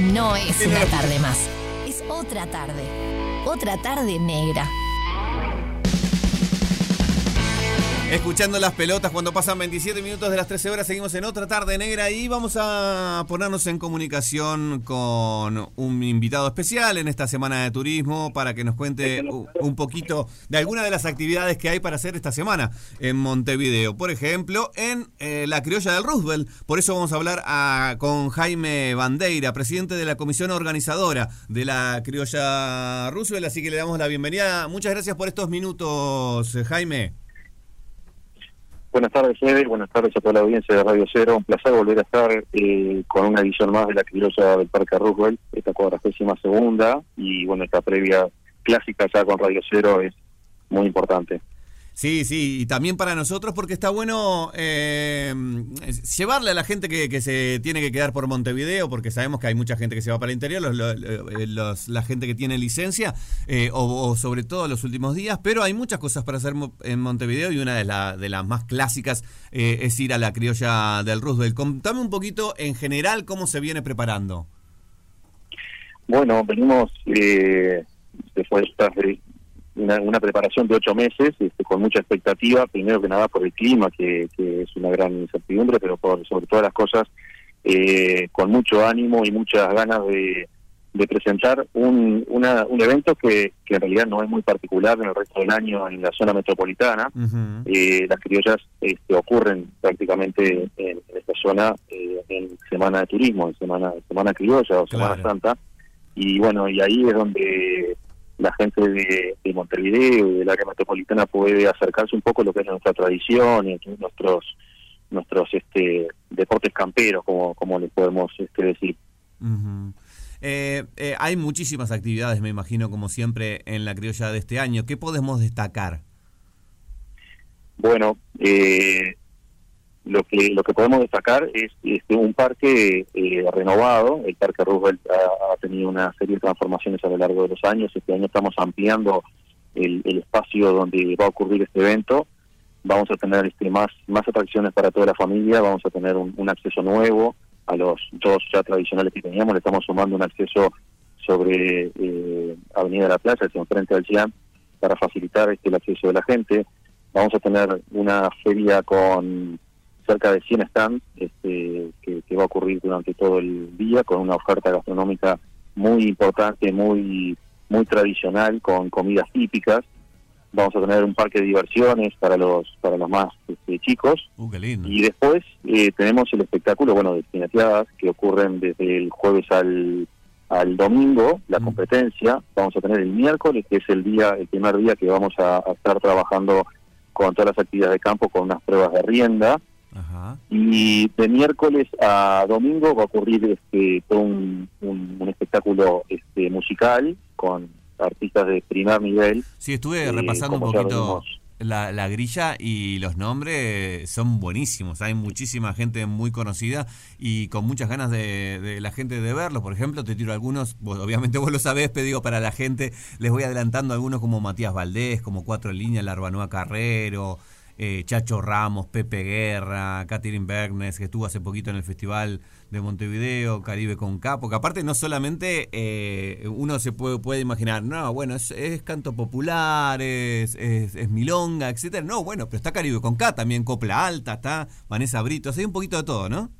no es una tarde más. Es otra tarde. Otra tarde negra. Escuchando las pelotas cuando pasan 27 minutos de las 13 horas, seguimos en otra tarde negra y vamos a ponernos en comunicación con un invitado especial en esta semana de turismo para que nos cuente un poquito de algunas de las actividades que hay para hacer esta semana en Montevideo. Por ejemplo, en eh, la criolla del Roosevelt. Por eso vamos a hablar a, con Jaime Bandeira, presidente de la comisión organizadora de la criolla Roosevelt. Así que le damos la bienvenida. Muchas gracias por estos minutos, Jaime. Buenas tardes, Eder. Buenas tardes a toda la audiencia de Radio Cero. Un placer volver a estar eh, con una edición más de la criolla del Parque Roosevelt, esta cuadragésima segunda. Y bueno, esta previa clásica ya con Radio Cero es muy importante. Sí, sí, y también para nosotros porque está bueno eh, llevarle a la gente que, se tiene que quedar por Montevideo, porque sabemos que hay mucha gente que se va para el interior, eh, la gente que tiene licencia, eh, o, sobre todo los últimos días, pero hay muchas cosas para hacer en Montevideo y una de, de las más clásicas es ir a la criolla del Roosevelt. Contame un poquito en general cómo se viene preparando. Bueno, venimos después de una, preparación de ocho meses este, con mucha expectativa, primero que nada por el clima, que, es una gran incertidumbre, pero por sobre todas las cosas eh, con mucho ánimo y muchas ganas de, presentar un, un evento que, que, en realidad no es muy particular en el resto del año en la zona metropolitana. Eh, las criollas este, ocurren prácticamente en, esta zona eh, en Semana de Turismo, en Semana, semana Criolla o Semana Santa. Y bueno, y ahí es donde la gente de, Montevideo y del área metropolitana puede acercarse un poco a lo que es nuestra tradición y nuestros nuestros este deportes camperos como como le podemos este decir. Eh, eh, hay muchísimas actividades me imagino como siempre en la criolla de este año. Qué podemos destacar bueno eh, lo que lo que podemos destacar es, este, un parque eh, renovado. El Parque Roosevelt ha, tenido una serie de transformaciones a lo largo de los años. Este año estamos ampliando el, espacio donde va a ocurrir este evento. Vamos a tener este, más más atracciones para toda la familia. Vamos a tener un, acceso nuevo a los dos ya tradicionales que teníamos. Le estamos sumando un acceso sobre eh, Avenida de la Plaza, hacia enfrente al CIAM, para facilitar este, el acceso de la gente. Vamos a tener una feria con cerca de 100 stands este, que, va a ocurrir durante todo el día con una oferta gastronómica muy importante, muy muy tradicional con comidas típicas. Vamos a tener un parque de diversiones para los para los más este, chicos. Uh, y después eh, tenemos el espectáculo, bueno, de espinateadas que ocurren desde el jueves al, al domingo, la mm. competencia. Vamos a tener el miércoles, que es el día el primer día que vamos a, a estar trabajando con todas las actividades de campo, con unas pruebas de rienda y de miércoles a domingo va a ocurrir este, un, espectáculo este, musical con artistas de primer nivel. Sí, estuve eh, repasando un poquito la, la, grilla y los nombres son buenísimos. Hay muchísima gente muy conocida y con muchas ganas de, la gente de verlos. Por ejemplo, te tiro algunos, obviamente vos lo sabés, pero digo para la gente, les voy adelantando algunos como Matías Valdés, como Cuatro Líneas, Larbanúa Carrero. Eh, Chacho Ramos, Pepe Guerra, Catherine Bergnes, que estuvo hace poquito en el Festival de Montevideo, Caribe con Capo, que aparte no solamente eh, uno se puede, imaginar, no, bueno, es, canto popular, es, es, milonga, etcétera. No, bueno, pero está Caribe con K, también Copla Alta, está Vanessa Brito, hay un poquito de todo, ¿no?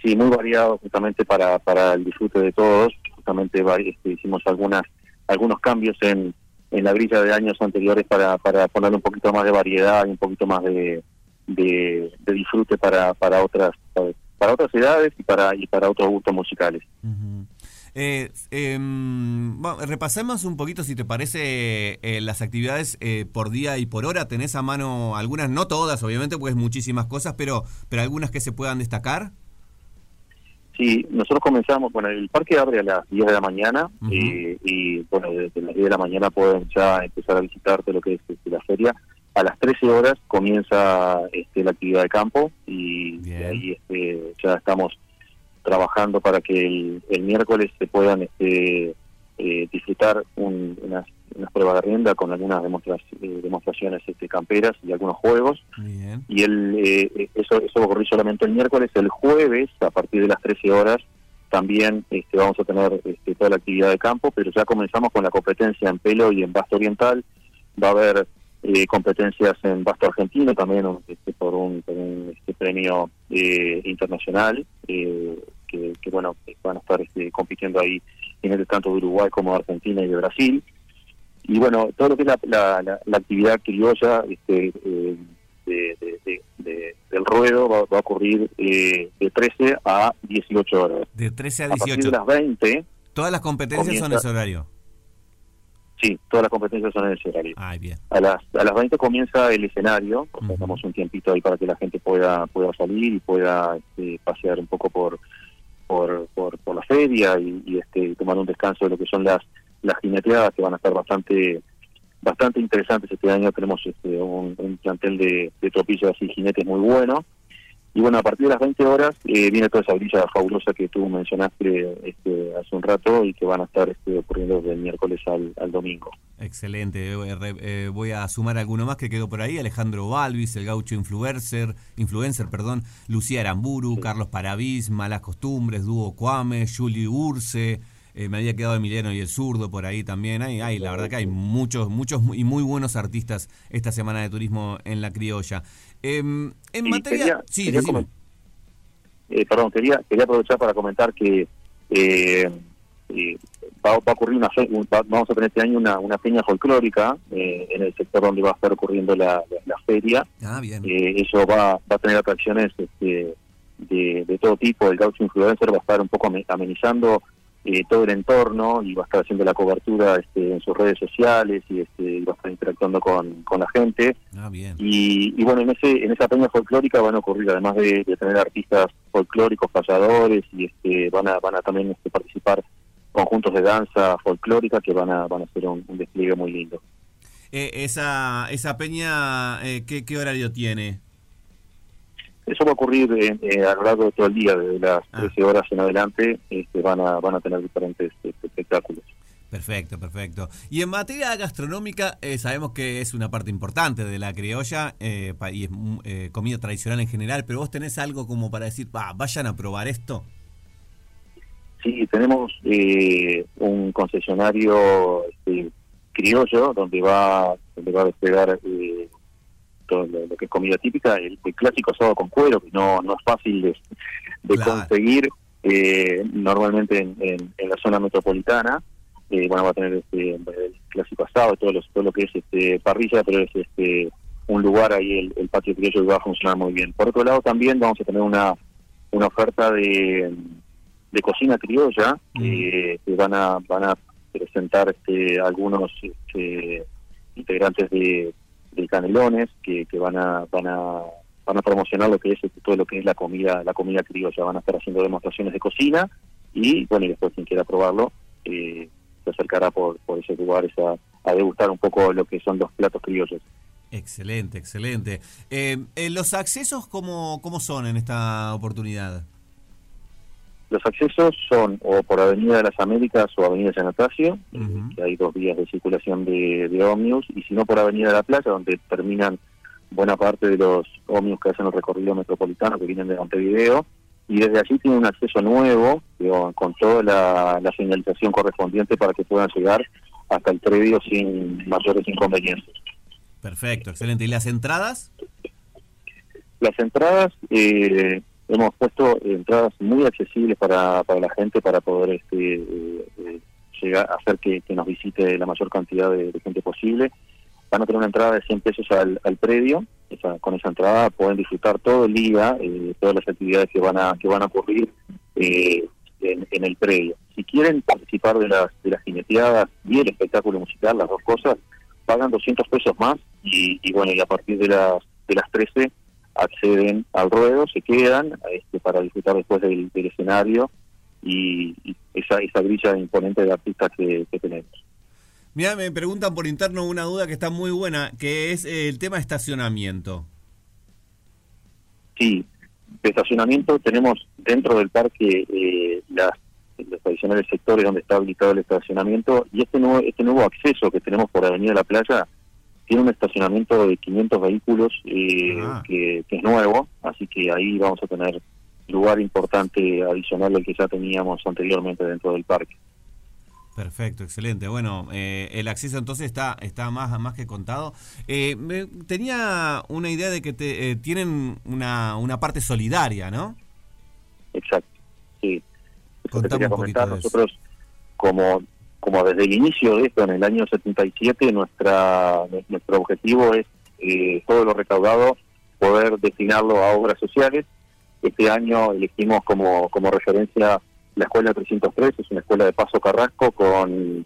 Sí, muy variado justamente para, para el disfrute de todos. Justamente este, hicimos algunas algunos cambios en en la grilla de años anteriores para, para ponerle un poquito más de variedad y un poquito más de, de, disfrute para, para otras para, otras edades y para y para otros gustos musicales. Eh, em, repasemos un poquito, si te parece, eh, las actividades eh, por día y por hora. ¿Tenés a mano algunas? No todas, obviamente, pues muchísimas cosas, pero, pero algunas que se puedan destacar. Sí, nosotros comenzamos, bueno, el parque abre a las 10 de la mañana y, bueno, desde las 10 de la mañana pueden ya empezar a visitarte lo que es este, la feria. A las 13 horas comienza este, la actividad de campo y ahí este, ya estamos trabajando para que el, miércoles se puedan este, eh, disfrutar unas unas pruebas de rienda con algunas eh, demostraciones este, camperas y algunos juegos. Y el, eh, eso, eso ocurrió solamente el miércoles. El jueves, a partir de las 13 horas, también este, vamos a tener este, toda la actividad de campo, pero ya comenzamos con la competencia en pelo y en basto oriental. Va a haber eh, competencias en basto argentino también este, por un, este, premio eh, internacional, eh, que, bueno, van a estar este, compitiendo ahí en el tanto de Uruguay como de Argentina y de Brasil. Y bueno, todo lo que es la, la, actividad criolla este, del ruedo va, a ocurrir de 13 a 18 horas. De 13 a 18. A partir de las 20. Todas las competencias son en ese horario. Sí, todas las competencias son en ese horario. bien. A las, a las 20 comienza el escenario, o damos un tiempito ahí para que la gente pueda pueda salir y pueda este, pasear un poco por por, por, la feria y, este, tomar un descanso de lo que son las las jineteadas que van a estar bastante bastante interesantes este año. Tenemos este, un, plantel de, de tropillas y jinetes muy bueno y bueno, a partir de las 20 horas eh, viene toda esa brilla fabulosa que tú mencionaste este, hace un rato y que van a estar este, ocurriendo del miércoles al, domingo. Excelente. Eh, eh, voy a sumar alguno más que quedó por ahí. Alejandro Balvis, el gaucho influencer, influencer perdón, Lucía Aramburu, Carlos Paravís, Malas Costumbres, Dúo Cuame, Juli Urce. me había quedado Emiliano y el zurdo por ahí también. Hay, hay, la verdad que hay muchos, muchos y muy buenos artistas esta semana de turismo en la criolla. Em, en materia... sí, eh, perdón, quería, quería aprovechar para comentar que eh, eh, va, a ocurrir una vamos a tener este año una, una peña folclórica en el sector donde va a estar ocurriendo la, feria. Ah, bien. eso va, va a tener atracciones este, de, de todo tipo. El Gaucho Influencer va a estar un poco amenizando eh, todo el entorno y va a estar haciendo la cobertura este, en sus redes sociales y, este, va a estar interactuando con, con la gente. Ah, bien. Y, bueno, en ese en esa peña folclórica van a ocurrir, además de, tener artistas folclóricos, payadores, y este, van a van a también este, participar conjuntos de danza folclórica que van a van a hacer un, despliegue muy lindo. Eh, esa esa peña, eh, ¿qué, ¿qué horario tiene? Eso va a ocurrir eh, a lo largo de todo el día, desde las 13 ah. horas en adelante, este, van, a, van a tener diferentes este, espectáculos. Perfecto, perfecto. Y en materia gastronómica, eh, sabemos que es una parte importante de la criolla eh, y es mm, comida tradicional en general, pero vos tenés algo como para decir, vayan a probar esto. Sí, tenemos un concesionario este, criollo donde va, donde va a desplegar lo, que es comida típica, el, clásico asado con cuero, que no, no es fácil de, conseguir eh, normalmente en, la zona metropolitana. Eh, bueno, va a tener este, el clásico asado, todo lo, todo lo que es este, parrilla, pero es este un lugar ahí, el, patio criollo, que va a funcionar muy bien. Por otro lado, también vamos a tener una, una oferta de, de cocina criolla, mm. eh, que van a, van a presentar este, algunos este, integrantes de de Canelones que, van a van a van a promocionar lo que es todo lo que es la comida la comida criolla. Van a estar haciendo demostraciones de cocina y bueno y después quien quiera probarlo eh, se acercará por, por esos lugares a, a degustar un poco lo que son los platos criollos. Excelente excelente. Eh, eh, los accesos cómo cómo son en esta oportunidad los accesos son o por Avenida de las Américas o Avenida San Atasio, que hay dos vías de circulación de, de ómnibus, y si no por Avenida de la Playa, donde terminan buena parte de los ómnibus que hacen el recorrido metropolitano que vienen de Montevideo, y desde allí tiene un acceso nuevo, con toda la, la señalización correspondiente para que puedan llegar hasta el predio sin mayores inconvenientes. Perfecto, excelente. ¿Y las entradas? Las entradas eh, hemos puesto entradas muy accesibles para, para la gente para poder este, eh, eh, llegar hacer que, nos visite la mayor cantidad de, gente posible. Van a tener una entrada de 100 pesos al, al predio. con esa entrada pueden disfrutar todo el día, eh, todas las actividades que van a que van a ocurrir en, en, el predio. Si quieren participar de las de las jineteadas y el espectáculo musical, las dos cosas, pagan 200 pesos más y, y bueno, y a partir de las de las 13 acceden al ruedo, se quedan este, para disfrutar después del, escenario y, esa, esa grilla imponente de artistas que, tenemos. Mira, me preguntan por interno una duda que está muy buena, que es eh, el tema de estacionamiento. Sí, de estacionamiento tenemos dentro del parque eh, las, los tradicionales sectores donde está habilitado el estacionamiento y este nuevo, este nuevo acceso que tenemos por Avenida La Playa tiene un estacionamiento de 500 vehículos eh, ah. que, es nuevo, así que ahí vamos a tener lugar importante adicional al que ya teníamos anteriormente dentro del parque. Perfecto, excelente. Bueno, eh, el acceso entonces está está más más que contado. Eh, tenía una idea de que te, eh, tienen una, una parte solidaria, ¿no? Exacto, sí. Poquito Nosotros, como como desde el inicio de esto, en el año 77, nuestra nuestro objetivo es todo lo recaudado poder destinarlo a obras sociales. Este año elegimos como, como referencia la escuela 303 es una escuela de Paso Carrasco con,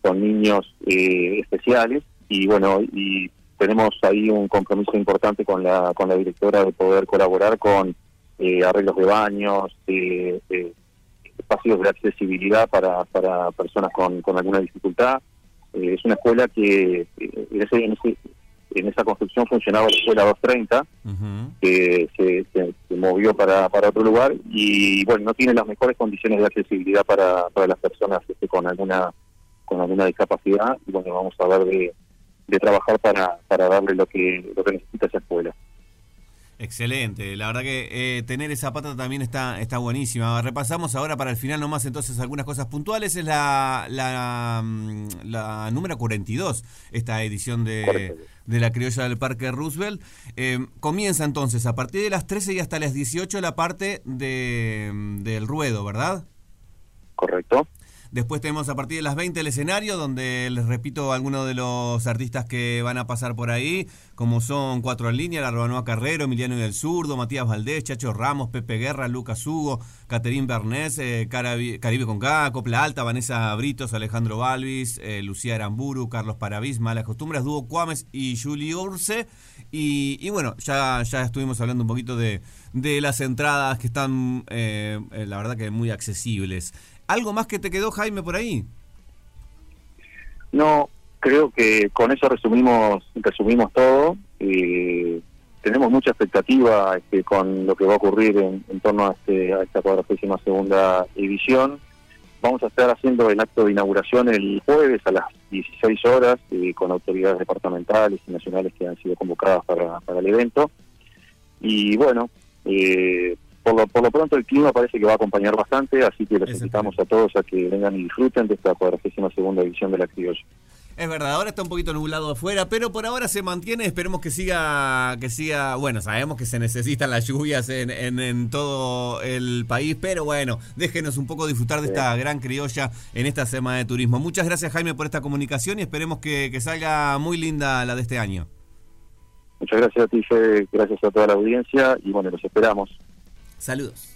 con niños eh, especiales y bueno, y tenemos ahí un compromiso importante con la, con la directora de poder colaborar con eh, arreglos de baños, eh, espacios de accesibilidad para, para personas con, con alguna dificultad. es una escuela que en ese, en ese, en esa construcción funcionaba la escuela 230, que se, movió para, para otro lugar y bueno, no tiene las mejores condiciones de accesibilidad para, para las personas este, con alguna con alguna discapacidad y bueno, vamos a ver de, de trabajar para, para darle lo que, lo que necesita esa escuela. Excelente, la verdad que eh, tener esa pata también está, está buenísima. Repasamos ahora para el final nomás entonces algunas cosas puntuales. Es la, la, mm, la número 42, esta edición de, de la criolla del Parque Roosevelt. Eh, comienza entonces a partir de las 13 y hasta las 18 la parte de, del ruedo, ¿verdad? Correcto. Después tenemos a partir de las 20 el escenario, donde les repito algunos de los artistas que van a pasar por ahí, como son Cuatro en Línea, La Arbanoa Carrero, Emiliano del Zurdo, Matías Valdés, Chacho Ramos, Pepe Guerra, Lucas Hugo, Caterín Bernés, eh, Caribe con K, Copla Alta, Vanessa Britos, Alejandro Balvis, eh, Lucía Aramburu, Carlos Paravis, Malas Costumbres, Dúo Cuames y Juli Urse. Y, bueno, ya, ya estuvimos hablando un poquito de, de las entradas que están, eh, la verdad que muy accesibles. ¿Algo más que te quedó, Jaime, por ahí? No, creo que con eso resumimos resumimos todo. y tenemos mucha expectativa este, con lo que va a ocurrir en, torno a, este, a esta cuadragésima segunda edición. Vamos a estar haciendo el acto de inauguración el jueves a las 16 horas eh, con autoridades departamentales y nacionales que han sido convocadas para, para el evento. Y bueno, eh, por lo, por lo pronto el clima parece que va a acompañar bastante, así que los invitamos a todos a que vengan y disfruten de esta cuadragésima segunda edición de la criolla. Es verdad, ahora está un poquito nublado afuera, pero por ahora se mantiene, esperemos que siga, que siga, bueno, sabemos que se necesitan las lluvias en, en, todo el país, pero bueno, déjenos un poco disfrutar de esta gran criolla en esta semana de turismo. Muchas gracias Jaime por esta comunicación y esperemos que, que salga muy linda la de este año. Muchas gracias a ti, Fede, gracias a toda la audiencia y bueno, los esperamos. Saludos.